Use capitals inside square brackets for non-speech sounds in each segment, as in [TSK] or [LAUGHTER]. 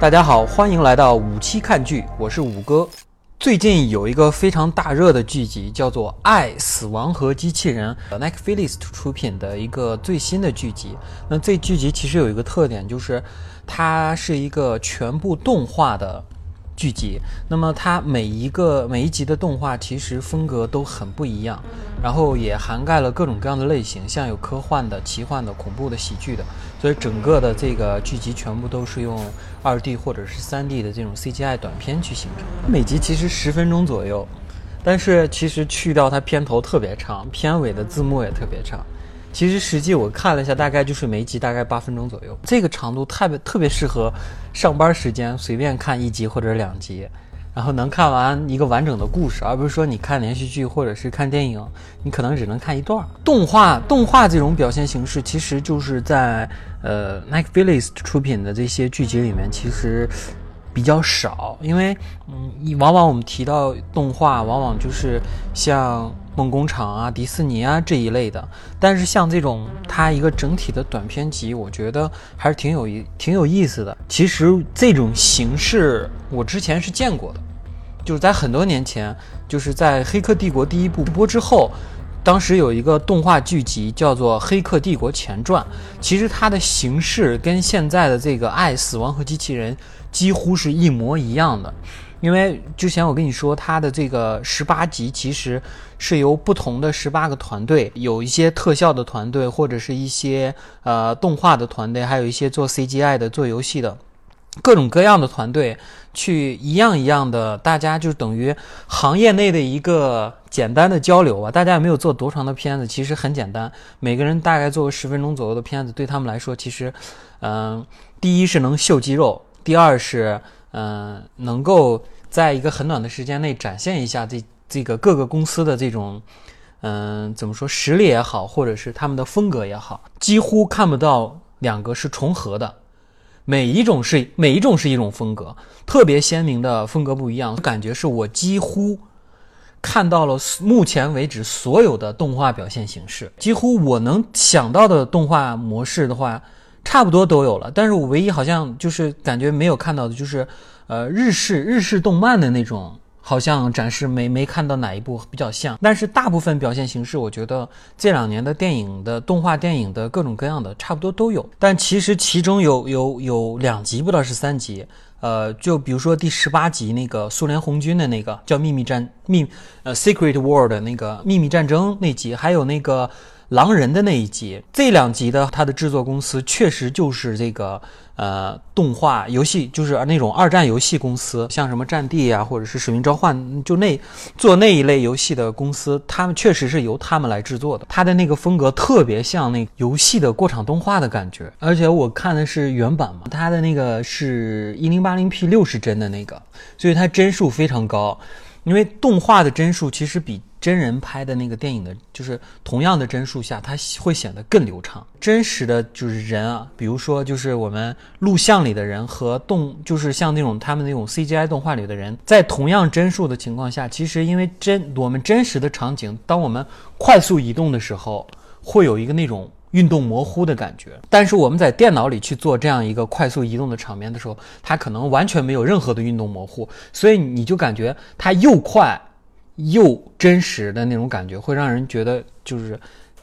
大家好，欢迎来到五期看剧，我是五哥。最近有一个非常大热的剧集，叫做《爱、死亡和机器人》，Netflix 出品的一个最新的剧集。那这剧集其实有一个特点，就是它是一个全部动画的。剧集，那么它每一个每一集的动画其实风格都很不一样，然后也涵盖了各种各样的类型，像有科幻的、奇幻的、恐怖的、喜剧的，所以整个的这个剧集全部都是用二 D 或者是三 D 的这种 CGI 短片去形成。每集其实十分钟左右，但是其实去掉它片头特别长，片尾的字幕也特别长。其实实际我看了一下，大概就是每一集大概八分钟左右，这个长度特别特别适合上班时间随便看一集或者两集，然后能看完一个完整的故事，而不是说你看连续剧或者是看电影，你可能只能看一段。动画动画这种表现形式，其实就是在呃 Netflix 出品的这些剧集里面，其实。比较少，因为，嗯，往往我们提到动画，往往就是像梦工厂啊、迪士尼啊这一类的。但是像这种它一个整体的短片集，我觉得还是挺有意、挺有意思的。其实这种形式我之前是见过的，就是在很多年前，就是在《黑客帝国》第一部播之后。当时有一个动画剧集叫做《黑客帝国前传》，其实它的形式跟现在的这个《爱、死亡和机器人》几乎是一模一样的。因为之前我跟你说，它的这个十八集其实是由不同的十八个团队，有一些特效的团队，或者是一些呃动画的团队，还有一些做 CGI 的、做游戏的。各种各样的团队去一样一样的，大家就等于行业内的一个简单的交流啊。大家也没有做多长的片子，其实很简单，每个人大概做个十分钟左右的片子，对他们来说，其实，嗯，第一是能秀肌肉，第二是嗯，能够在一个很短的时间内展现一下这这个各个公司的这种，嗯，怎么说实力也好，或者是他们的风格也好，几乎看不到两个是重合的。每一种是每一种是一种风格，特别鲜明的风格不一样，感觉是我几乎看到了目前为止所有的动画表现形式，几乎我能想到的动画模式的话，差不多都有了。但是我唯一好像就是感觉没有看到的，就是呃日式日式动漫的那种。好像展示没没看到哪一部比较像，但是大部分表现形式，我觉得这两年的电影的动画电影的各种各样的差不多都有。但其实其中有有有两集，不知道是三集，呃，就比如说第十八集那个苏联红军的那个叫秘密战秘呃 Secret War 的那个秘密战争那集，还有那个。狼人的那一集，这两集的它的制作公司确实就是这个呃动画游戏，就是那种二战游戏公司，像什么战地啊，或者是使命召唤，就那做那一类游戏的公司，他们确实是由他们来制作的。它的那个风格特别像那游戏的过场动画的感觉，而且我看的是原版嘛，它的那个是一零八零 P 六十帧的那个，所以它帧数非常高，因为动画的帧数其实比。真人拍的那个电影的，就是同样的帧数下，它会显得更流畅。真实的就是人啊，比如说就是我们录像里的人和动，就是像那种他们那种 CGI 动画里的人，在同样帧数的情况下，其实因为真我们真实的场景，当我们快速移动的时候，会有一个那种运动模糊的感觉。但是我们在电脑里去做这样一个快速移动的场面的时候，它可能完全没有任何的运动模糊，所以你就感觉它又快。又真实的那种感觉，会让人觉得就是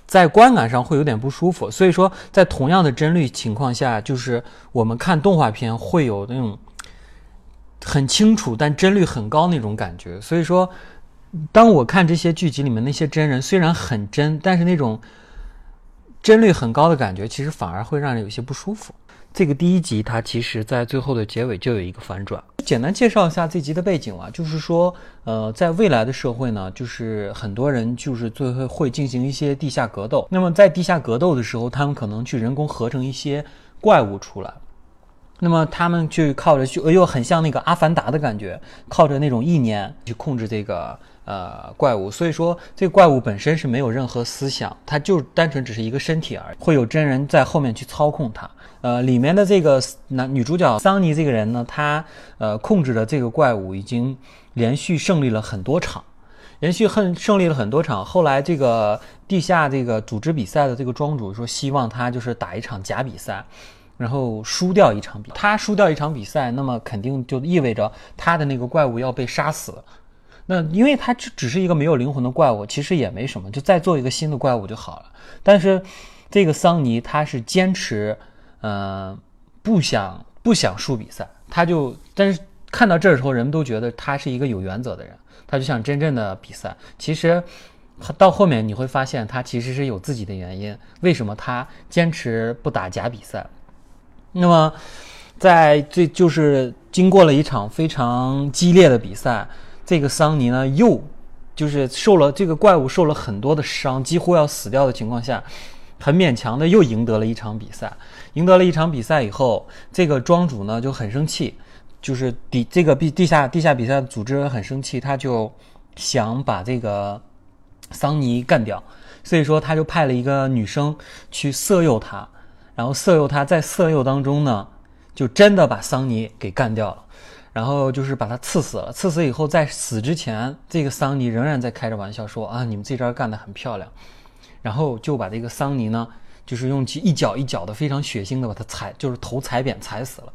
在观感上会有点不舒服。所以说，在同样的帧率情况下，就是我们看动画片会有那种很清楚但帧率很高那种感觉。所以说，当我看这些剧集里面那些真人虽然很真，但是那种帧率很高的感觉，其实反而会让人有些不舒服。这个第一集，它其实在最后的结尾就有一个反转。简单介绍一下这集的背景啊，就是说，呃，在未来的社会呢，就是很多人就是最后会进行一些地下格斗。那么在地下格斗的时候，他们可能去人工合成一些怪物出来。那么他们就靠着就又很像那个阿凡达的感觉，靠着那种意念去控制这个。呃，怪物，所以说这个怪物本身是没有任何思想，它就单纯只是一个身体而已，会有真人在后面去操控它。呃，里面的这个男女主角桑尼这个人呢，他呃控制的这个怪物已经连续胜利了很多场，连续很胜利了很多场。后来这个地下这个组织比赛的这个庄主说，希望他就是打一场假比赛，然后输掉一场比，他输掉一场比赛，那么肯定就意味着他的那个怪物要被杀死。那因为他只只是一个没有灵魂的怪物，其实也没什么，就再做一个新的怪物就好了。但是这个桑尼他是坚持，嗯，不想不想输比赛，他就但是看到这儿的时候，人们都觉得他是一个有原则的人，他就想真正的比赛。其实到后面你会发现，他其实是有自己的原因，为什么他坚持不打假比赛？那么在这就是经过了一场非常激烈的比赛。这个桑尼呢，又就是受了这个怪物受了很多的伤，几乎要死掉的情况下，很勉强的又赢得了一场比赛。赢得了一场比赛以后，这个庄主呢就很生气，就是底这个地地下地下比赛的组织很生气，他就想把这个桑尼干掉，所以说他就派了一个女生去色诱他，然后色诱他在色诱当中呢，就真的把桑尼给干掉了。然后就是把他刺死了。刺死以后，在死之前，这个桑尼仍然在开着玩笑说：“啊，你们这招干得很漂亮。”然后就把这个桑尼呢，就是用其一脚一脚的非常血腥的把他踩，就是头踩扁踩死了。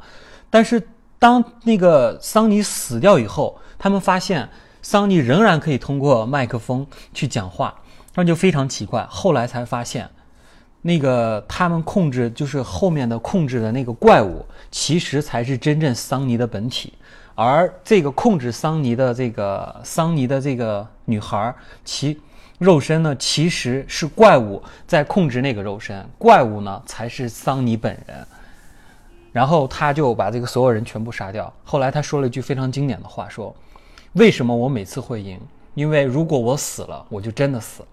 但是当那个桑尼死掉以后，他们发现桑尼仍然可以通过麦克风去讲话，那就非常奇怪。后来才发现，那个他们控制就是后面的控制的那个怪物，其实才是真正桑尼的本体。而这个控制桑尼的这个桑尼的这个女孩，其肉身呢，其实是怪物在控制那个肉身，怪物呢才是桑尼本人。然后他就把这个所有人全部杀掉。后来他说了一句非常经典的话，说：“为什么我每次会赢？因为如果我死了，我就真的死了。”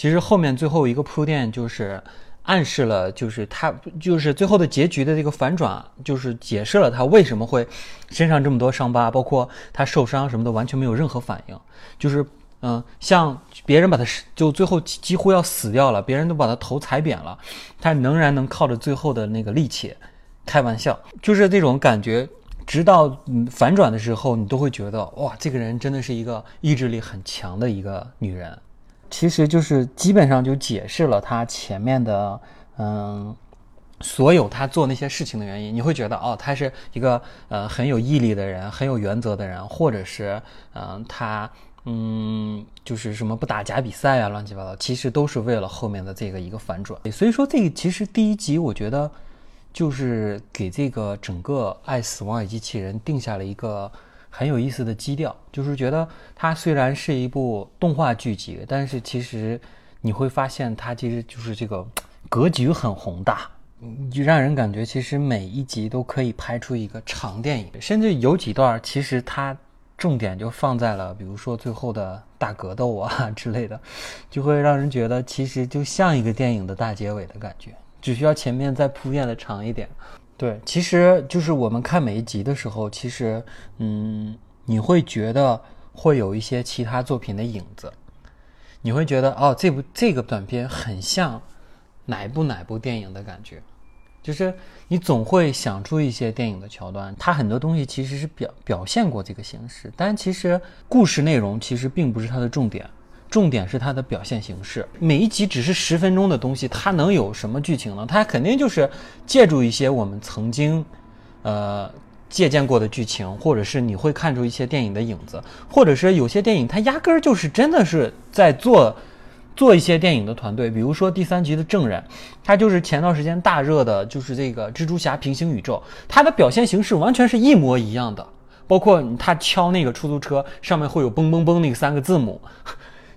其实后面最后一个铺垫就是。暗示了，就是他，就是最后的结局的这个反转，就是解释了他为什么会身上这么多伤疤，包括他受伤什么的，完全没有任何反应。就是，嗯，像别人把他就最后几乎要死掉了，别人都把他头踩扁了，他仍然能靠着最后的那个力气开玩笑，就是这种感觉。直到反转的时候，你都会觉得，哇，这个人真的是一个意志力很强的一个女人。其实就是基本上就解释了他前面的，嗯，所有他做那些事情的原因。你会觉得，哦，他是一个呃很有毅力的人，很有原则的人，或者是，嗯，他，嗯，就是什么不打假比赛啊，乱七八糟，其实都是为了后面的这个一个反转。所以说，这个其实第一集我觉得就是给这个整个《爱死亡与机器人》定下了一个。很有意思的基调，就是觉得它虽然是一部动画剧集，但是其实你会发现它其实就是这个格局很宏大，就让人感觉其实每一集都可以拍出一个长电影，甚至有几段其实它重点就放在了，比如说最后的大格斗啊 [LAUGHS] 之类的，就会让人觉得其实就像一个电影的大结尾的感觉，只需要前面再铺垫的长一点。对，其实就是我们看每一集的时候，其实，嗯，你会觉得会有一些其他作品的影子，你会觉得哦，这部这个短片很像哪部哪部电影的感觉，就是你总会想出一些电影的桥段，它很多东西其实是表表现过这个形式，但其实故事内容其实并不是它的重点。重点是它的表现形式，每一集只是十分钟的东西，它能有什么剧情呢？它肯定就是借助一些我们曾经，呃，借鉴过的剧情，或者是你会看出一些电影的影子，或者是有些电影它压根儿就是真的是在做做一些电影的团队，比如说第三集的证人，它就是前段时间大热的，就是这个蜘蛛侠平行宇宙，它的表现形式完全是一模一样的，包括他敲那个出租车上面会有嘣嘣嘣那三个字母。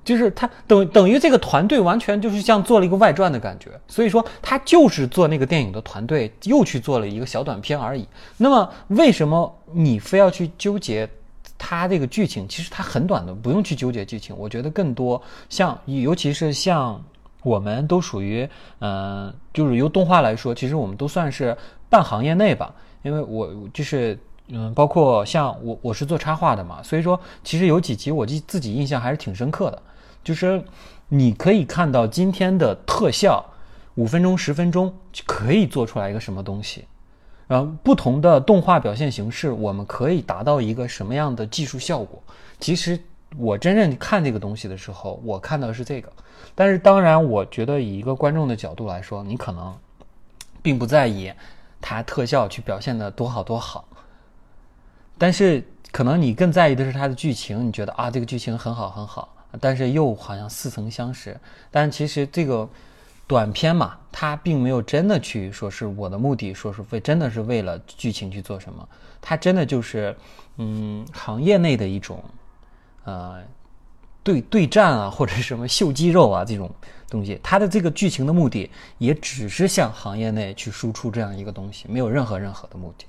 就是他等等于这个团队完全就是像做了一个外传的感觉，所以说他就是做那个电影的团队又去做了一个小短片而已。那么为什么你非要去纠结他这个剧情？其实它很短的，不用去纠结剧情。我觉得更多像，尤其是像我们都属于，嗯，就是由动画来说，其实我们都算是半行业内吧。因为我就是，嗯，包括像我我是做插画的嘛，所以说其实有几集我记自己印象还是挺深刻的。就是你可以看到今天的特效，五分钟、十分钟就可以做出来一个什么东西，然后不同的动画表现形式，我们可以达到一个什么样的技术效果？其实我真正看这个东西的时候，我看到的是这个。但是当然，我觉得以一个观众的角度来说，你可能并不在意它特效去表现的多好多好，但是可能你更在意的是它的剧情。你觉得啊，这个剧情很好很好，但是又好像似曾相识。但其实这个短片嘛，它并没有真的去说是我的目的，说是为真的是为了剧情去做什么。它真的就是嗯，行业内的一种呃。对对战啊，或者什么秀肌肉啊这种东西，它的这个剧情的目的也只是向行业内去输出这样一个东西，没有任何任何的目的。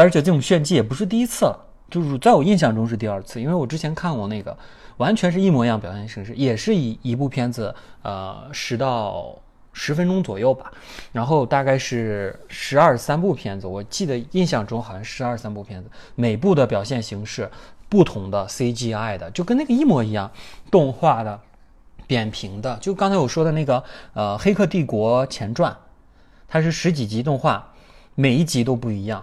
而且这种炫技也不是第一次了，就是在我印象中是第二次，因为我之前看过那个完全是一模一样表现形式，也是以一部片子，呃，十到十分钟左右吧，然后大概是十二三部片子，我记得印象中好像十二三部片子，每部的表现形式。不同的 CGI 的，就跟那个一模一样，动画的，扁平的，就刚才我说的那个，呃，《黑客帝国前传》，它是十几集动画，每一集都不一样，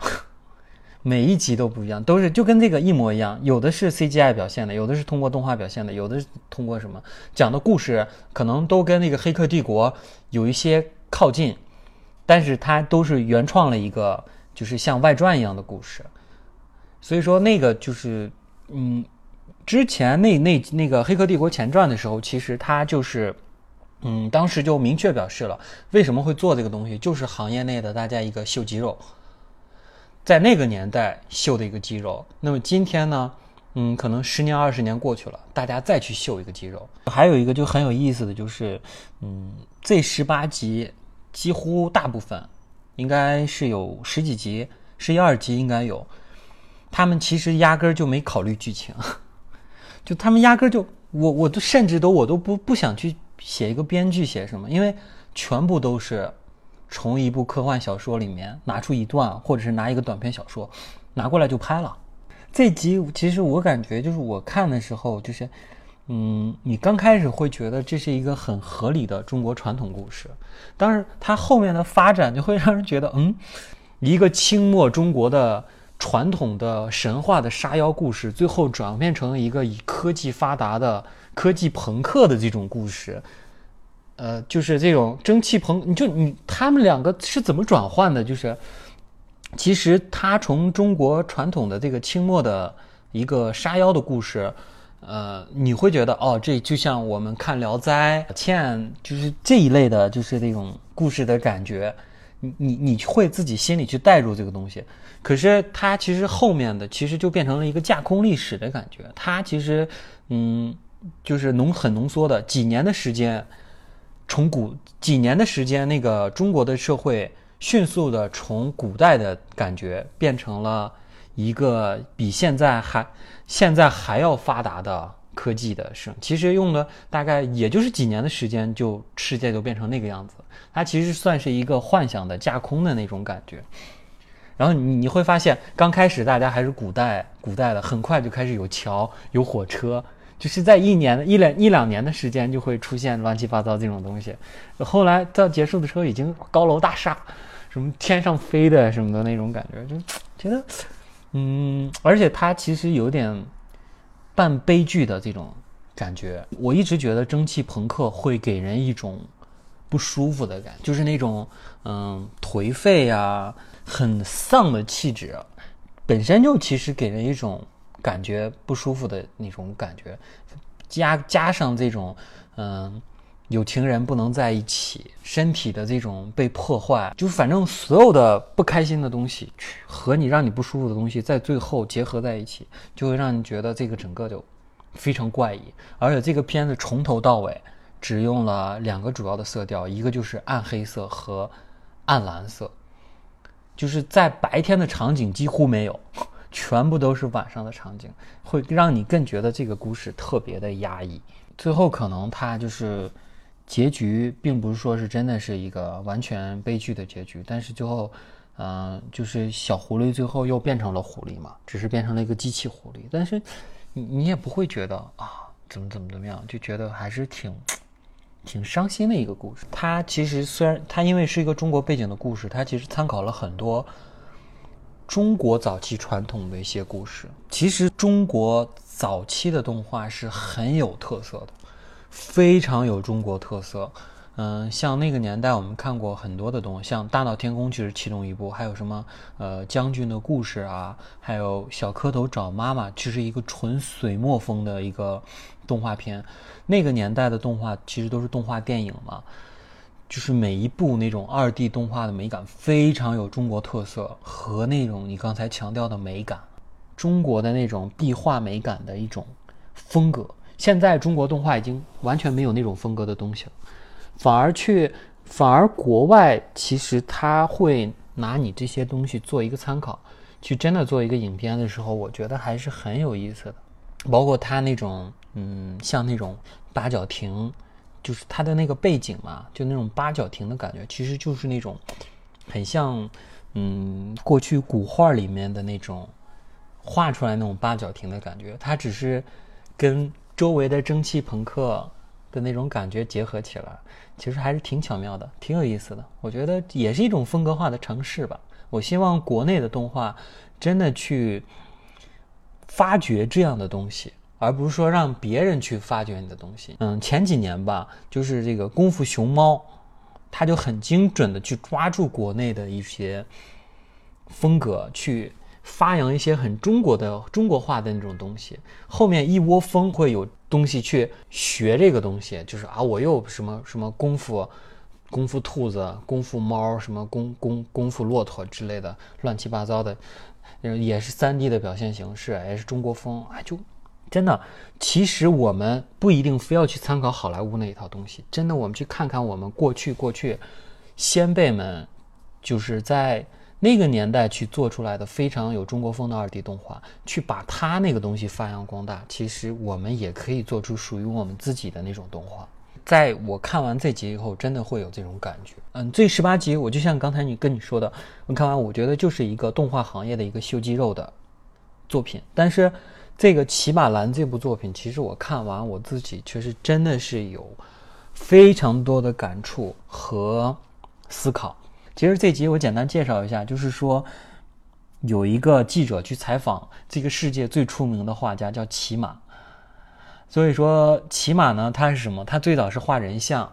每一集都不一样，都是就跟这个一模一样，有的是 CGI 表现的，有的是通过动画表现的，有的是通过什么讲的故事，可能都跟那个《黑客帝国》有一些靠近，但是它都是原创了一个，就是像外传一样的故事，所以说那个就是。嗯，之前那那那个《黑客帝国前传》的时候，其实他就是，嗯，当时就明确表示了为什么会做这个东西，就是行业内的大家一个秀肌肉，在那个年代秀的一个肌肉。那么今天呢，嗯，可能十年二十年过去了，大家再去秀一个肌肉。还有一个就很有意思的就是，嗯，Z 十八集几乎大部分应该是有十几集，十一二集应该有。他们其实压根儿就没考虑剧情，[LAUGHS] 就他们压根儿就我我都甚至都我都不不想去写一个编剧写什么，因为全部都是从一部科幻小说里面拿出一段，或者是拿一个短篇小说拿过来就拍了。这集其实我感觉就是我看的时候就是，嗯，你刚开始会觉得这是一个很合理的中国传统故事，但是它后面的发展就会让人觉得，嗯，一个清末中国的。传统的神话的杀妖故事，最后转变成了一个以科技发达的科技朋克的这种故事，呃，就是这种蒸汽朋，你就你他们两个是怎么转换的？就是其实他从中国传统的这个清末的一个杀妖的故事，呃，你会觉得哦，这就像我们看《聊斋》倩就是这一类的，就是那种故事的感觉。你你你会自己心里去带入这个东西，可是它其实后面的其实就变成了一个架空历史的感觉。它其实，嗯，就是浓很浓缩的几年的时间，从古几年的时间，那个中国的社会迅速的从古代的感觉变成了一个比现在还现在还要发达的科技的生。其实用了大概也就是几年的时间，就世界就变成那个样子。它其实算是一个幻想的架空的那种感觉，然后你你会发现，刚开始大家还是古代古代的，很快就开始有桥有火车，就是在一年一两一两年的时间就会出现乱七八糟这种东西。后来到结束的时候，已经高楼大厦，什么天上飞的什么的那种感觉，就觉得，嗯，而且它其实有点半悲剧的这种感觉。我一直觉得蒸汽朋克会给人一种。不舒服的感觉，就是那种嗯颓废呀、很丧的气质，本身就其实给人一种感觉不舒服的那种感觉，加加上这种嗯有情人不能在一起，身体的这种被破坏，就反正所有的不开心的东西和你让你不舒服的东西在最后结合在一起，就会让你觉得这个整个就非常怪异，而且这个片子从头到尾。只用了两个主要的色调，一个就是暗黑色和暗蓝色，就是在白天的场景几乎没有，全部都是晚上的场景，会让你更觉得这个故事特别的压抑。最后可能它就是结局，并不是说是真的是一个完全悲剧的结局，但是最后，嗯，就是小狐狸最后又变成了狐狸嘛，只是变成了一个机器狐狸，但是你你也不会觉得啊怎么怎么怎么样，就觉得还是挺。挺伤心的一个故事。它其实虽然它因为是一个中国背景的故事，它其实参考了很多中国早期传统的一些故事。其实中国早期的动画是很有特色的，非常有中国特色。嗯，像那个年代，我们看过很多的东西，像《大闹天宫》其实其中一部，还有什么呃将军的故事啊，还有小蝌蚪找妈妈，其实一个纯水墨风的一个动画片。那个年代的动画其实都是动画电影嘛，就是每一部那种二 D 动画的美感非常有中国特色和那种你刚才强调的美感，中国的那种壁画美感的一种风格。现在中国动画已经完全没有那种风格的东西了。反而去，反而国外其实他会拿你这些东西做一个参考，去真的做一个影片的时候，我觉得还是很有意思的。包括他那种，嗯，像那种八角亭，就是他的那个背景嘛，就那种八角亭的感觉，其实就是那种很像，嗯，过去古画里面的那种画出来那种八角亭的感觉。它只是跟周围的蒸汽朋克。的那种感觉结合起来，其实还是挺巧妙的，挺有意思的。我觉得也是一种风格化的城市吧。我希望国内的动画真的去发掘这样的东西，而不是说让别人去发掘你的东西。嗯，前几年吧，就是这个《功夫熊猫》，它就很精准的去抓住国内的一些风格，去发扬一些很中国的中国化的那种东西。后面一窝蜂会有。东西去学这个东西，就是啊，我又什么什么功夫，功夫兔子，功夫猫，什么功功功夫骆驼之类的，乱七八糟的，也是三 D 的表现形式，也是中国风，啊，就真的，其实我们不一定非要去参考好莱坞那一套东西，真的，我们去看看我们过去过去先辈们，就是在。那个年代去做出来的非常有中国风的二 D 动画，去把它那个东西发扬光大，其实我们也可以做出属于我们自己的那种动画。在我看完这集以后，真的会有这种感觉。嗯，这十八集我就像刚才你跟你说的，我看完我觉得就是一个动画行业的一个秀肌肉的作品。但是这个《骑马蓝》这部作品，其实我看完我自己确实真的是有非常多的感触和思考。其实这集我简单介绍一下，就是说有一个记者去采访这个世界最出名的画家，叫骑马。所以说骑马呢，他是什么？他最早是画人像，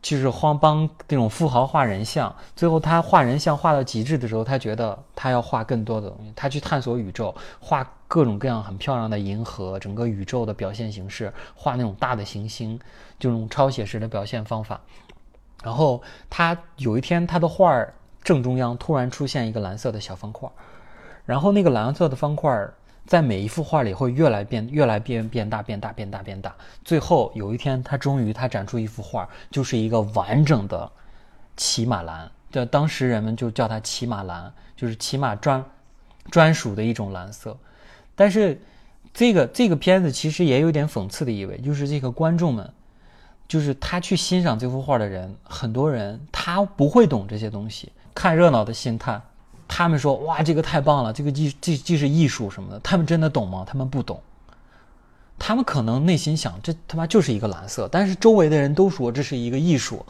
就是帮帮那种富豪画人像。最后他画人像画到极致的时候，他觉得他要画更多的东西，他去探索宇宙，画各种各样很漂亮的银河，整个宇宙的表现形式，画那种大的行星，这种超写实的表现方法。然后他有一天，他的画正中央突然出现一个蓝色的小方块，然后那个蓝色的方块在每一幅画里会越来变、越来变变大、变大、变大、变大。最后有一天，他终于他展出一幅画，就是一个完整的骑马蓝，叫当时人们就叫它骑马蓝，就是骑马专专属的一种蓝色。但是这个这个片子其实也有点讽刺的意味，就是这个观众们。就是他去欣赏这幅画的人，很多人他不会懂这些东西，看热闹的心态。他们说：“哇，这个太棒了，这个既既既是艺术什么的。”他们真的懂吗？他们不懂。他们可能内心想：“这他妈就是一个蓝色。”但是周围的人都说这是一个艺术，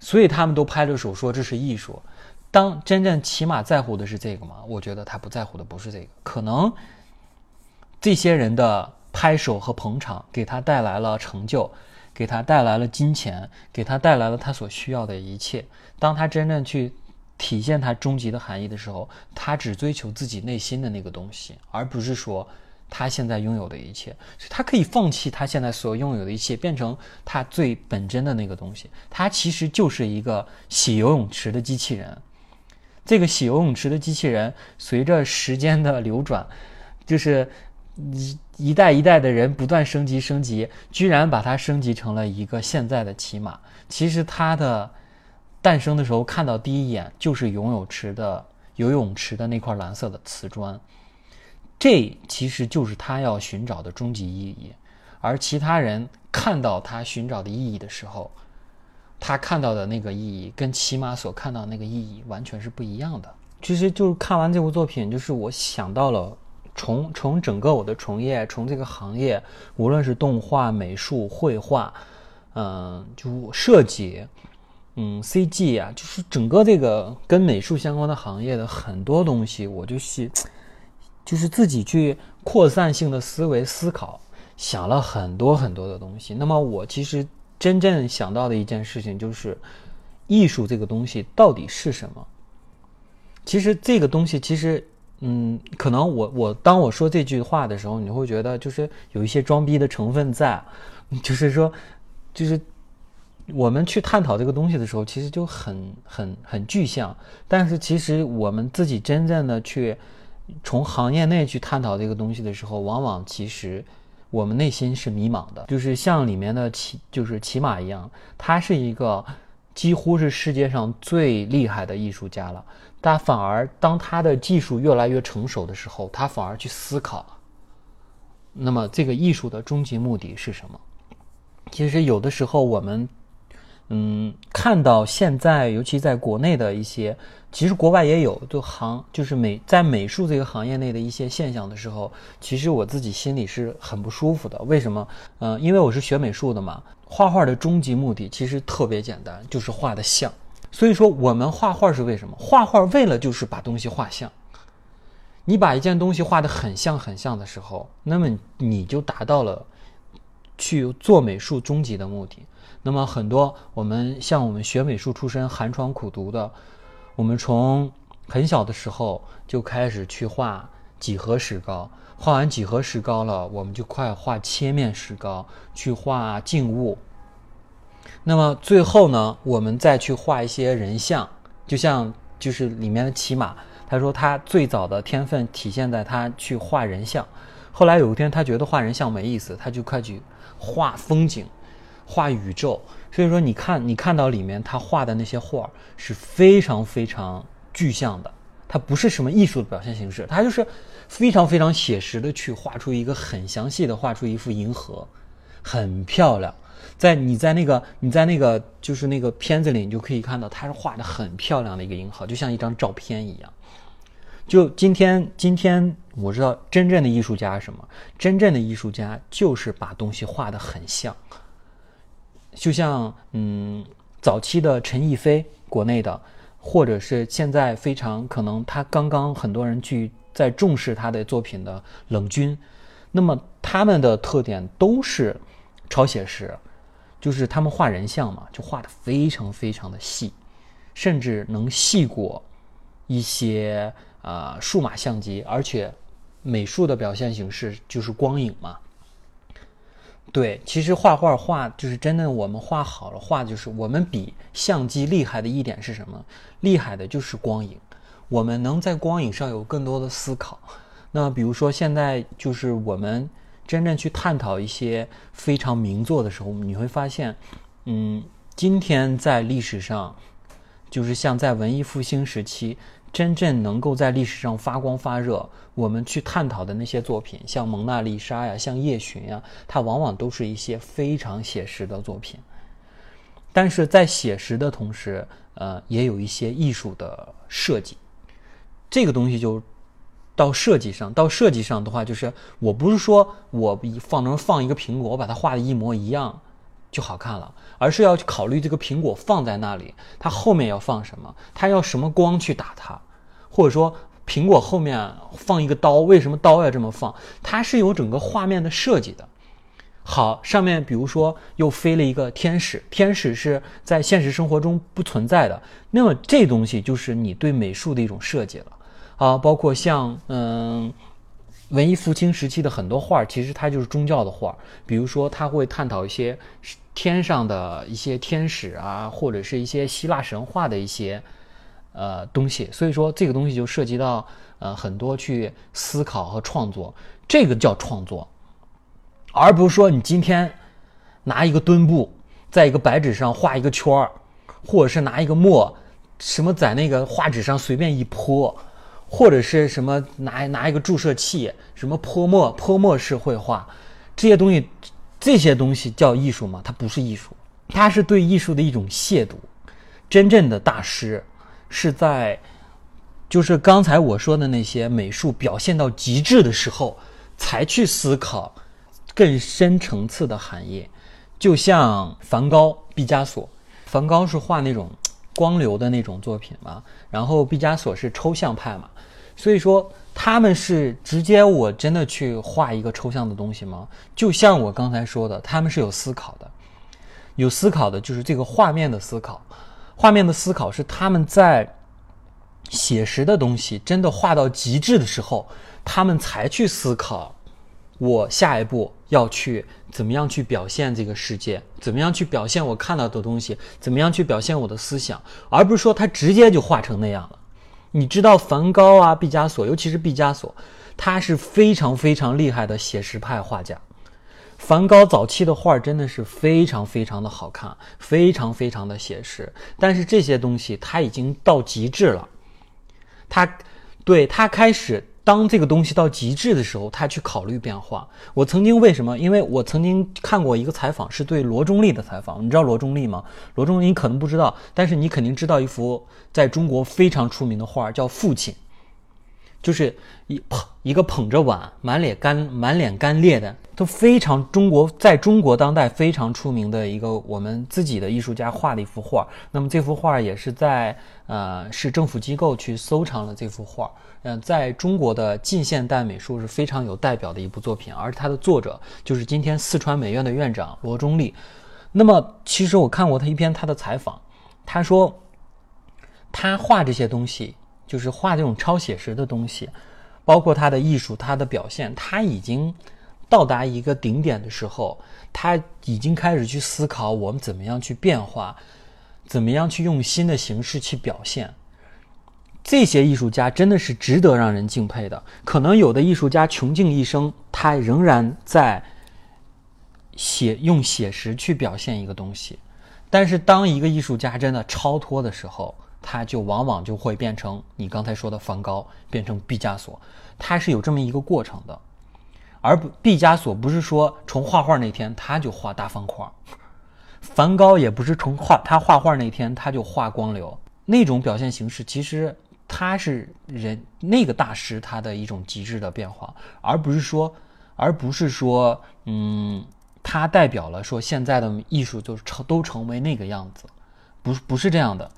所以他们都拍着手说这是艺术。当真正起码在乎的是这个吗？我觉得他不在乎的不是这个。可能这些人的拍手和捧场给他带来了成就。给他带来了金钱，给他带来了他所需要的一切。当他真正去体现他终极的含义的时候，他只追求自己内心的那个东西，而不是说他现在拥有的一切。所以他可以放弃他现在所拥有的一切，变成他最本真的那个东西。他其实就是一个洗游泳池的机器人。这个洗游泳池的机器人，随着时间的流转，就是。一一代一代的人不断升级升级，居然把它升级成了一个现在的骑马。其实它的诞生的时候，看到第一眼就是游泳池的游泳池的那块蓝色的瓷砖，这其实就是他要寻找的终极意义。而其他人看到他寻找的意义的时候，他看到的那个意义跟骑马所看到那个意义完全是不一样的。其实就是看完这部作品，就是我想到了。从从整个我的从业，从这个行业，无论是动画、美术、绘画，嗯，就设计，嗯，CG 啊，就是整个这个跟美术相关的行业的很多东西，我就是就是自己去扩散性的思维思考，想了很多很多的东西。那么我其实真正想到的一件事情就是，艺术这个东西到底是什么？其实这个东西其实。嗯，可能我我当我说这句话的时候，你会觉得就是有一些装逼的成分在，[LAUGHS] 就是说，就是我们去探讨这个东西的时候，其实就很很很具象。但是其实我们自己真正的去从行业内去探讨这个东西的时候，往往其实我们内心是迷茫的。就是像里面的骑，就是骑马一样，他是一个几乎是世界上最厉害的艺术家了。但反而当他的技术越来越成熟的时候，他反而去思考，那么这个艺术的终极目的是什么？其实有的时候我们，嗯，看到现在尤其在国内的一些，其实国外也有，就行就是美在美术这个行业内的一些现象的时候，其实我自己心里是很不舒服的。为什么？嗯，因为我是学美术的嘛，画画的终极目的其实特别简单，就是画的像。所以说，我们画画是为什么？画画为了就是把东西画像。你把一件东西画得很像很像的时候，那么你就达到了去做美术终极的目的。那么很多我们像我们学美术出身、寒窗苦读的，我们从很小的时候就开始去画几何石膏，画完几何石膏了，我们就快画切面石膏，去画静物。那么最后呢，我们再去画一些人像，就像就是里面的骑马，他说他最早的天分体现在他去画人像，后来有一天他觉得画人像没意思，他就开始画风景，画宇宙。所以说你看你看到里面他画的那些画是非常非常具象的，它不是什么艺术的表现形式，它就是非常非常写实的去画出一个很详细的画出一幅银河，很漂亮。在你在那个你在那个就是那个片子里，你就可以看到，它是画的很漂亮的一个银河，就像一张照片一样。就今天今天我知道真正的艺术家是什么？真正的艺术家就是把东西画的很像。就像嗯，早期的陈逸飞，国内的，或者是现在非常可能他刚刚很多人去在重视他的作品的冷军，那么他们的特点都是超写实。就是他们画人像嘛，就画的非常非常的细，甚至能细过一些啊数码相机，而且美术的表现形式就是光影嘛。对，其实画画画就是真的，我们画好了画就是我们比相机厉害的一点是什么？厉害的就是光影，我们能在光影上有更多的思考。那比如说现在就是我们。真正去探讨一些非常名作的时候，你会发现，嗯，今天在历史上，就是像在文艺复兴时期，真正能够在历史上发光发热，我们去探讨的那些作品，像蒙娜丽莎呀，像夜巡呀，它往往都是一些非常写实的作品。但是在写实的同时，呃，也有一些艺术的设计，这个东西就。到设计上，到设计上的话，就是我不是说我放能放一个苹果，我把它画的一模一样就好看了，而是要去考虑这个苹果放在那里，它后面要放什么，它要什么光去打它，或者说苹果后面放一个刀，为什么刀要这么放？它是有整个画面的设计的。好，上面比如说又飞了一个天使，天使是在现实生活中不存在的，那么这东西就是你对美术的一种设计了。啊，包括像嗯，文艺复兴时期的很多画，其实它就是宗教的画。比如说，他会探讨一些天上的一些天使啊，或者是一些希腊神话的一些呃东西。所以说，这个东西就涉及到呃很多去思考和创作，这个叫创作，而不是说你今天拿一个墩布在一个白纸上画一个圈儿，或者是拿一个墨什么在那个画纸上随便一泼。或者是什么拿拿一个注射器，什么泼墨泼墨式绘画，这些东西，这些东西叫艺术吗？它不是艺术，它是对艺术的一种亵渎。真正的大师是在，就是刚才我说的那些美术表现到极致的时候，才去思考更深层次的含义。就像梵高、毕加索。梵高是画那种 [TSK] 光流的那种作品嘛，然后毕加索是抽象派嘛，所以说他们是直接我真的去画一个抽象的东西吗？就像我刚才说的，他们是有思考的，有思考的就是这个画面的思考，画面的思考是他们在写实的东西真的画到极致的时候，他们才去思考。我下一步要去怎么样去表现这个世界？怎么样去表现我看到的东西？怎么样去表现我的思想？而不是说他直接就画成那样了。你知道梵高啊、毕加索，尤其是毕加索，他是非常非常厉害的写实派画家。梵高早期的画真的是非常非常的好看，非常非常的写实。但是这些东西他已经到极致了，他对他开始。当这个东西到极致的时候，他去考虑变化。我曾经为什么？因为我曾经看过一个采访，是对罗中立的采访。你知道罗中立吗？罗中立你可能不知道，但是你肯定知道一幅在中国非常出名的画，叫《父亲》，就是一捧一个捧着碗，满脸干满脸干裂的，都非常中国，在中国当代非常出名的一个我们自己的艺术家画的一幅画。那么这幅画也是在呃市政府机构去收藏了这幅画。嗯，在中国的近现代美术是非常有代表的一部作品，而它的作者就是今天四川美院的院长罗中立。那么，其实我看过他一篇他的采访，他说他画这些东西，就是画这种超写实的东西，包括他的艺术、他的表现，他已经到达一个顶点的时候，他已经开始去思考我们怎么样去变化，怎么样去用新的形式去表现。这些艺术家真的是值得让人敬佩的。可能有的艺术家穷尽一生，他仍然在写用写实去表现一个东西。但是，当一个艺术家真的超脱的时候，他就往往就会变成你刚才说的梵高，变成毕加索。他是有这么一个过程的。而不，毕加索不是说从画画那天他就画大方块，梵高也不是从画他画画那天他就画光流，那种表现形式其实。他是人那个大师，他的一种极致的变化，而不是说，而不是说，嗯，他代表了说现在的艺术就成都成为那个样子，不不是这样的，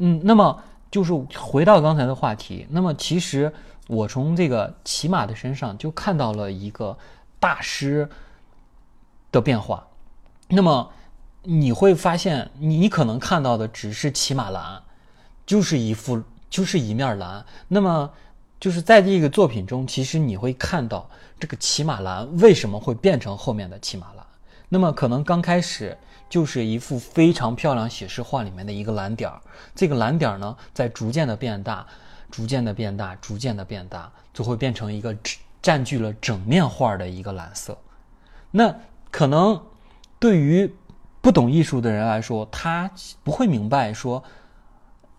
嗯，那么就是回到刚才的话题，那么其实我从这个骑马的身上就看到了一个大师的变化，那么你会发现，你可能看到的只是骑马蓝，就是一幅。就是一面蓝，那么就是在这个作品中，其实你会看到这个骑马蓝为什么会变成后面的骑马蓝。那么可能刚开始就是一幅非常漂亮写实画里面的一个蓝点儿，这个蓝点儿呢在逐渐的变大，逐渐的变大，逐渐的变大，就会变成一个占据了整面画的一个蓝色。那可能对于不懂艺术的人来说，他不会明白说。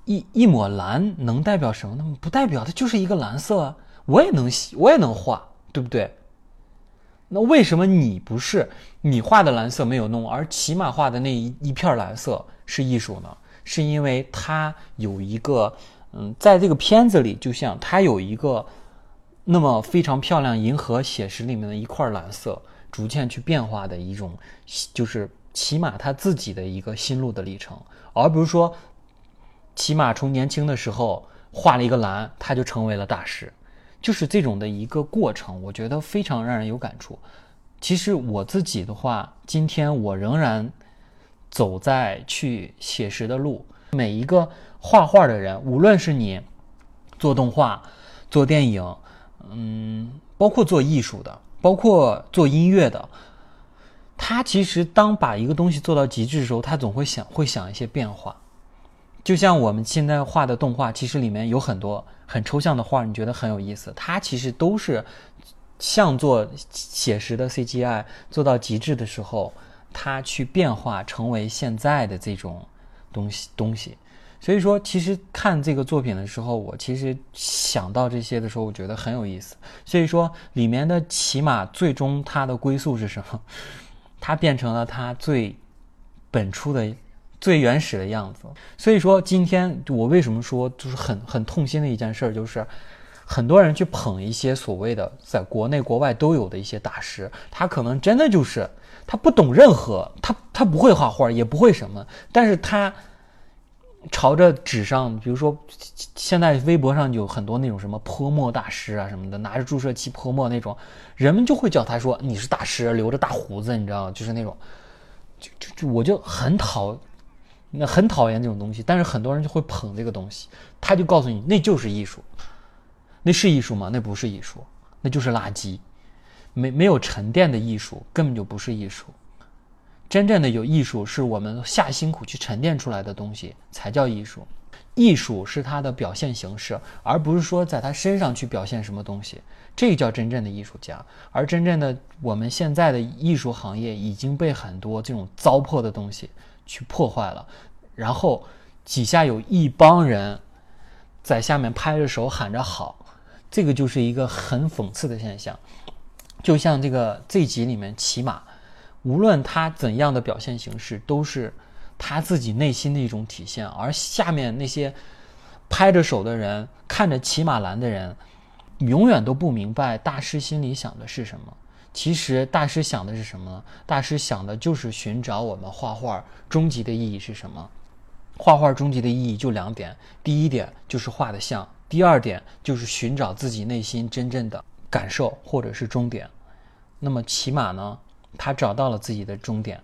一一抹蓝能代表什么呢？不代表它就是一个蓝色啊！我也能写，我也能画，对不对？那为什么你不是？你画的蓝色没有弄，而起码画的那一一片蓝色是艺术呢？是因为它有一个，嗯，在这个片子里，就像它有一个那么非常漂亮银河写实里面的一块蓝色，逐渐去变化的一种，就是起码他自己的一个心路的历程，而不是说。起码从年轻的时候画了一个蓝，他就成为了大师，就是这种的一个过程，我觉得非常让人有感触。其实我自己的话，今天我仍然走在去写实的路。每一个画画的人，无论是你做动画、做电影，嗯，包括做艺术的，包括做音乐的，他其实当把一个东西做到极致的时候，他总会想会想一些变化。就像我们现在画的动画，其实里面有很多很抽象的画，你觉得很有意思。它其实都是像做写实的 CGI 做到极致的时候，它去变化成为现在的这种东西东西。所以说，其实看这个作品的时候，我其实想到这些的时候，我觉得很有意思。所以说，里面的起码最终它的归宿是什么？[LAUGHS] 它变成了它最本初的。最原始的样子，所以说今天我为什么说就是很很痛心的一件事，就是很多人去捧一些所谓的在国内国外都有的一些大师，他可能真的就是他不懂任何，他他不会画画，也不会什么，但是他朝着纸上，比如说现在微博上有很多那种什么泼墨大师啊什么的，拿着注射器泼墨那种，人们就会叫他说你是大师，留着大胡子，你知道吗？就是那种，就就就我就很讨。那很讨厌这种东西，但是很多人就会捧这个东西，他就告诉你那就是艺术，那是艺术吗？那不是艺术，那就是垃圾，没没有沉淀的艺术根本就不是艺术，真正的有艺术是我们下辛苦去沉淀出来的东西才叫艺术，艺术是它的表现形式，而不是说在他身上去表现什么东西，这个叫真正的艺术家。而真正的我们现在的艺术行业已经被很多这种糟粕的东西。去破坏了，然后底下有一帮人在下面拍着手喊着好，这个就是一个很讽刺的现象。就像这个这集里面骑马，无论他怎样的表现形式，都是他自己内心的一种体现。而下面那些拍着手的人，看着骑马栏的人，永远都不明白大师心里想的是什么。其实大师想的是什么呢？大师想的就是寻找我们画画终极的意义是什么？画画终极的意义就两点：第一点就是画的像；第二点就是寻找自己内心真正的感受或者是终点。那么起码呢？他找到了自己的终点。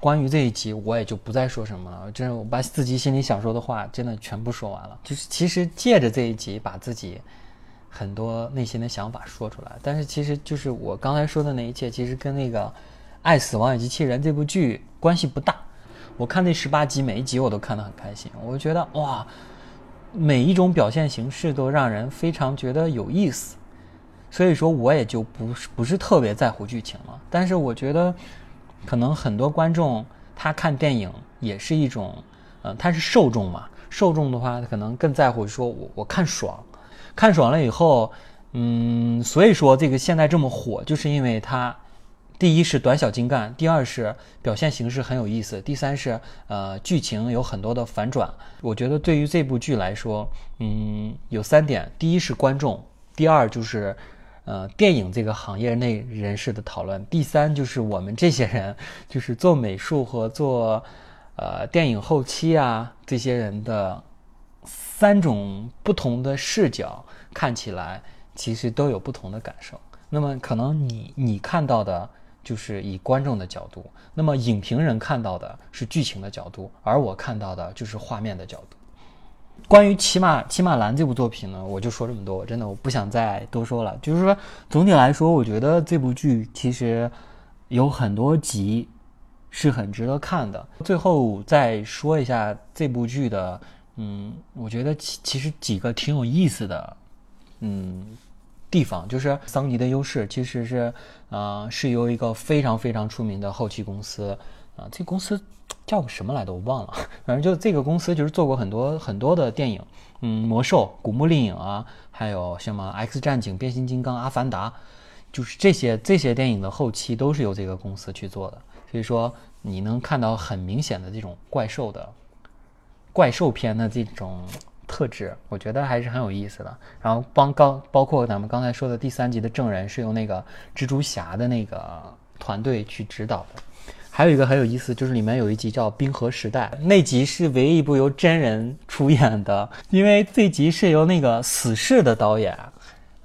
关于这一集，我也就不再说什么了。真的，我把自己心里想说的话真的全部说完了。就是其实借着这一集，把自己。很多内心的想法说出来，但是其实就是我刚才说的那一切，其实跟那个《爱死亡与机器人》这部剧关系不大。我看那十八集，每一集我都看得很开心。我觉得哇，每一种表现形式都让人非常觉得有意思。所以说，我也就不是不是特别在乎剧情了。但是我觉得，可能很多观众他看电影也是一种，呃，他是受众嘛。受众的话，可能更在乎说我我看爽。看爽了以后，嗯，所以说这个现在这么火，就是因为它，第一是短小精干，第二是表现形式很有意思，第三是呃剧情有很多的反转。我觉得对于这部剧来说，嗯，有三点：第一是观众，第二就是呃电影这个行业内人士的讨论，第三就是我们这些人，就是做美术和做呃电影后期啊这些人的。三种不同的视角看起来，其实都有不同的感受。那么，可能你你看到的就是以观众的角度，那么影评人看到的是剧情的角度，而我看到的就是画面的角度。关于《骑马骑马蓝》这部作品呢，我就说这么多，我真的我不想再多说了。就是说，总体来说，我觉得这部剧其实有很多集是很值得看的。最后再说一下这部剧的。嗯，我觉得其其实几个挺有意思的，嗯，地方就是桑尼的优势其实是，呃，是由一个非常非常出名的后期公司，啊，这公司叫个什么来着我忘了，反正就这个公司就是做过很多很多的电影，嗯，魔兽、古墓丽影啊，还有什么 X 战警、变形金刚、阿凡达，就是这些这些电影的后期都是由这个公司去做的，所以说你能看到很明显的这种怪兽的。怪兽片的这种特质，我觉得还是很有意思的。然后帮刚包括咱们刚才说的第三集的证人是由那个蜘蛛侠的那个团队去指导的。还有一个很有意思，就是里面有一集叫《冰河时代》，那集是唯一一部由真人出演的，因为这集是由那个死侍的导演，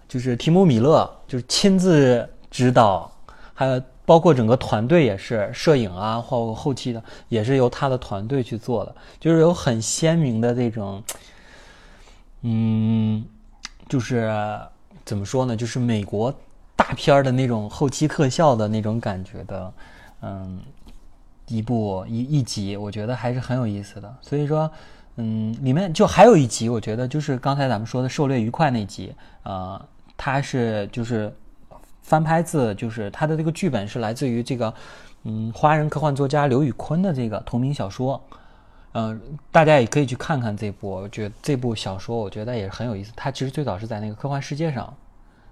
就是提姆·米勒，就是亲自指导，还有。包括整个团队也是摄影啊，或后期的也是由他的团队去做的，就是有很鲜明的这种，嗯，就是怎么说呢，就是美国大片的那种后期特效的那种感觉的，嗯，一部一一集，我觉得还是很有意思的。所以说，嗯，里面就还有一集，我觉得就是刚才咱们说的狩猎愉快那集，呃，它是就是。翻拍自就是他的这个剧本是来自于这个，嗯，华人科幻作家刘宇昆的这个同名小说，嗯，大家也可以去看看这部，我觉得这部小说我觉得也是很有意思。它其实最早是在那个科幻世界上，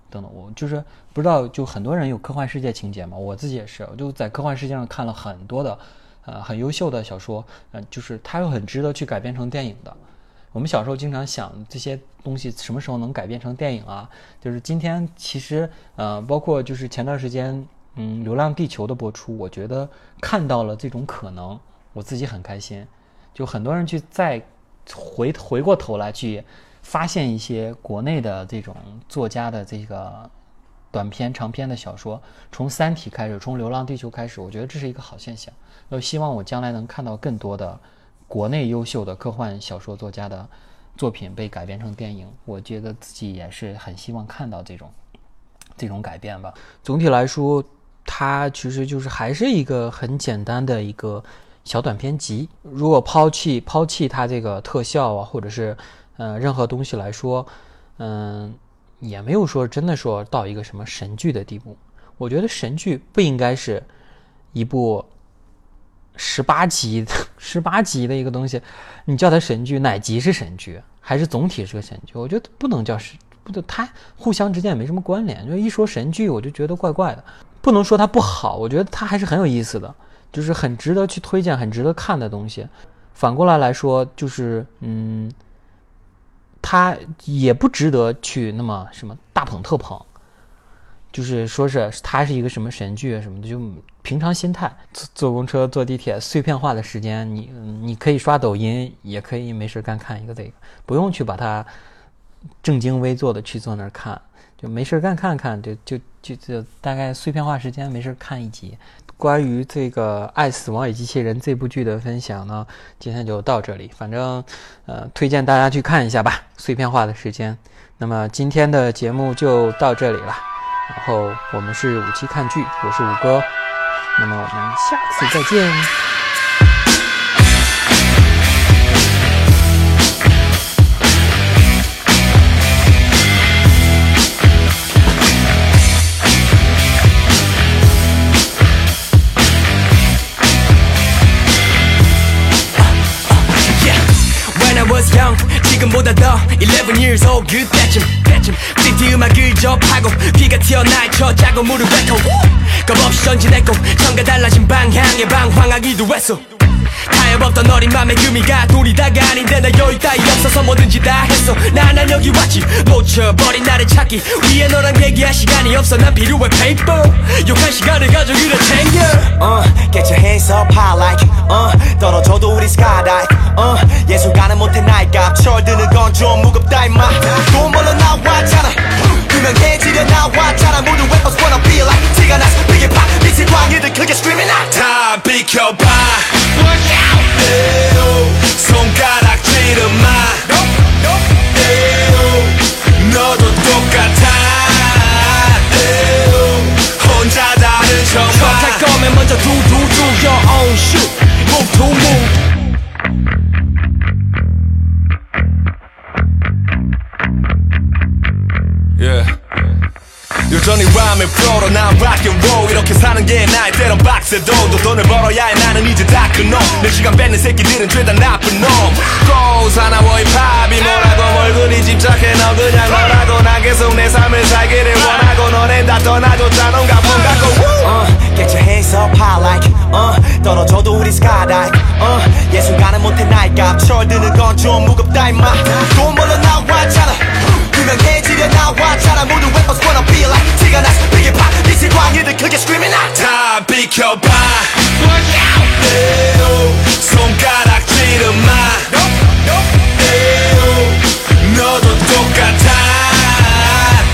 等等，我就是不知道，就很多人有科幻世界情节嘛，我自己也是，我就在科幻世界上看了很多的，呃，很优秀的小说，嗯，就是它又很值得去改编成电影的，我们小时候经常想这些东西什么时候能改编成电影啊？就是今天其实呃，包括就是前段时间嗯，《流浪地球》的播出，我觉得看到了这种可能，我自己很开心。就很多人去再回回过头来去发现一些国内的这种作家的这个短篇、长篇的小说，从《三体》开始，从《流浪地球》开始，我觉得这是一个好现象。我希望我将来能看到更多的国内优秀的科幻小说作家的作品被改编成电影。我觉得自己也是很希望看到这种这种改变吧。总体来说，它其实就是还是一个很简单的一个。小短片集，如果抛弃抛弃它这个特效啊，或者是呃任何东西来说，嗯，也没有说真的说到一个什么神剧的地步。我觉得神剧不应该是一部十八集 [LAUGHS] 十八集的一个东西，你叫它神剧，哪集是神剧？还是总体是个神剧？我觉得不能叫神，不能它互相之间也没什么关联。就一说神剧，我就觉得怪怪的。不能说它不好，我觉得它还是很有意思的。就是很值得去推荐、很值得看的东西。反过来来说，就是嗯，它也不值得去那么什么大捧特捧。就是说是它是一个什么神剧什么的，就平常心态。坐坐公车、坐地铁，碎片化的时间，你你可以刷抖音，也可以没事干看一个这个，不用去把它正襟危坐的去坐那儿看，就没事干看看，就就就就大概碎片化时间没事看一集。关于这个《爱死亡与机器人》这部剧的分享呢，今天就到这里。反正，呃，推荐大家去看一下吧。碎片化的时间，那么今天的节目就到这里了。然后我们是五期看剧，我是五哥。那么我们下次再见。 지금보다 더 11 years old. 그때쯤 띠띠 음악을 접하고 비가 튀어나와 저자고 무릎 꿇고 겁없이 전진했고 전과 달라진 방향에 방황하기도 했어 타협없던 어린 맘의 금이가 돈이 다가 아닌데 나 여유 따위 없어서 뭐든지 다 했어. 나난 여기 왔지. 놓쳐버린 나를 찾기 위해 너랑 얘기할 시간이 없어. 난 필요해 paper 욕한 시간을 가져 그래 챙겨. uh, Get your hands up high like. uh, 떨어져도 우리 skydive uh, 예술가는 못해 나이값. 철드는 건 좀 무겁다 임마. 돈 벌러 나왔잖아 유명해지려 나왔잖아 모두 rappers wanna be like 티가 나서 비게 파 미친 광희들 크게 screaming out 다 비켜봐 손가락질은 너도 똑같아 혼자 다른 척 척할 거면 먼저 do do do your own shit move to move 여전히 람을 풀어 난 락앤롤 이렇게 사는 게 나의 때론 박스도. 또 돈을 벌어야 해. 나는 이제 다큰놈내 시간 뺏는 새끼들은 죄다 나쁜 놈. 고사나워 힙합이 뭐라고 뭘 그리 집착해. 너 그냥 너라고 난 계속 내 삶을 살기를 원하고 너넨 다 떠나줬자 넌 가품 갖고 uh, Get your hands up high like uh, 떨어져도 우리 skydive uh, 예술가는 못해 나이값. 철드는 건 좀 무겁다 임마. 돈 벌러 나왔잖아 유명해지려 나왔잖아 모두 rappers wanna be like 티가 나서 파. 미친 광희들 크게 screaming out. 다 비켜봐. 에오, 손가락질은 마. 에오, 너도 똑같아.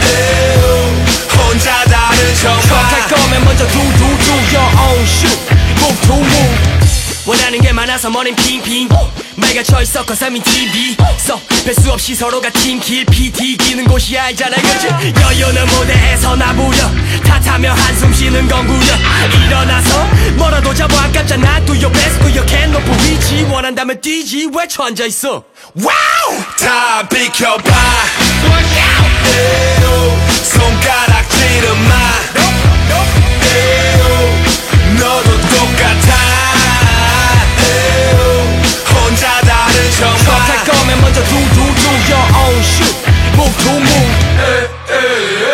에오, 혼자 다른 척봐 척할 거면 먼저 do do do your own shit move to move 원하는 게 많아서 머린 핑핑 에 철석 거삼인 TV 써 배수 없이 서로가 팀킬 PT 기는 곳이 알잖아. 그지 여유는 무대에서 나부려 탓하며 한숨 쉬는 건 구려. 일어나서 뭐라도 잡아. 안 깝잖아. Do your best. For your can. 높은 위치 원한다면 뛰지. 왜쳐앉아있 어? 와우! 다 비켜봐. 에요 손가락 찌르마. 에요 너도 똑같아. Come on, come man, 我们就 do, do, your own shoot，move to move.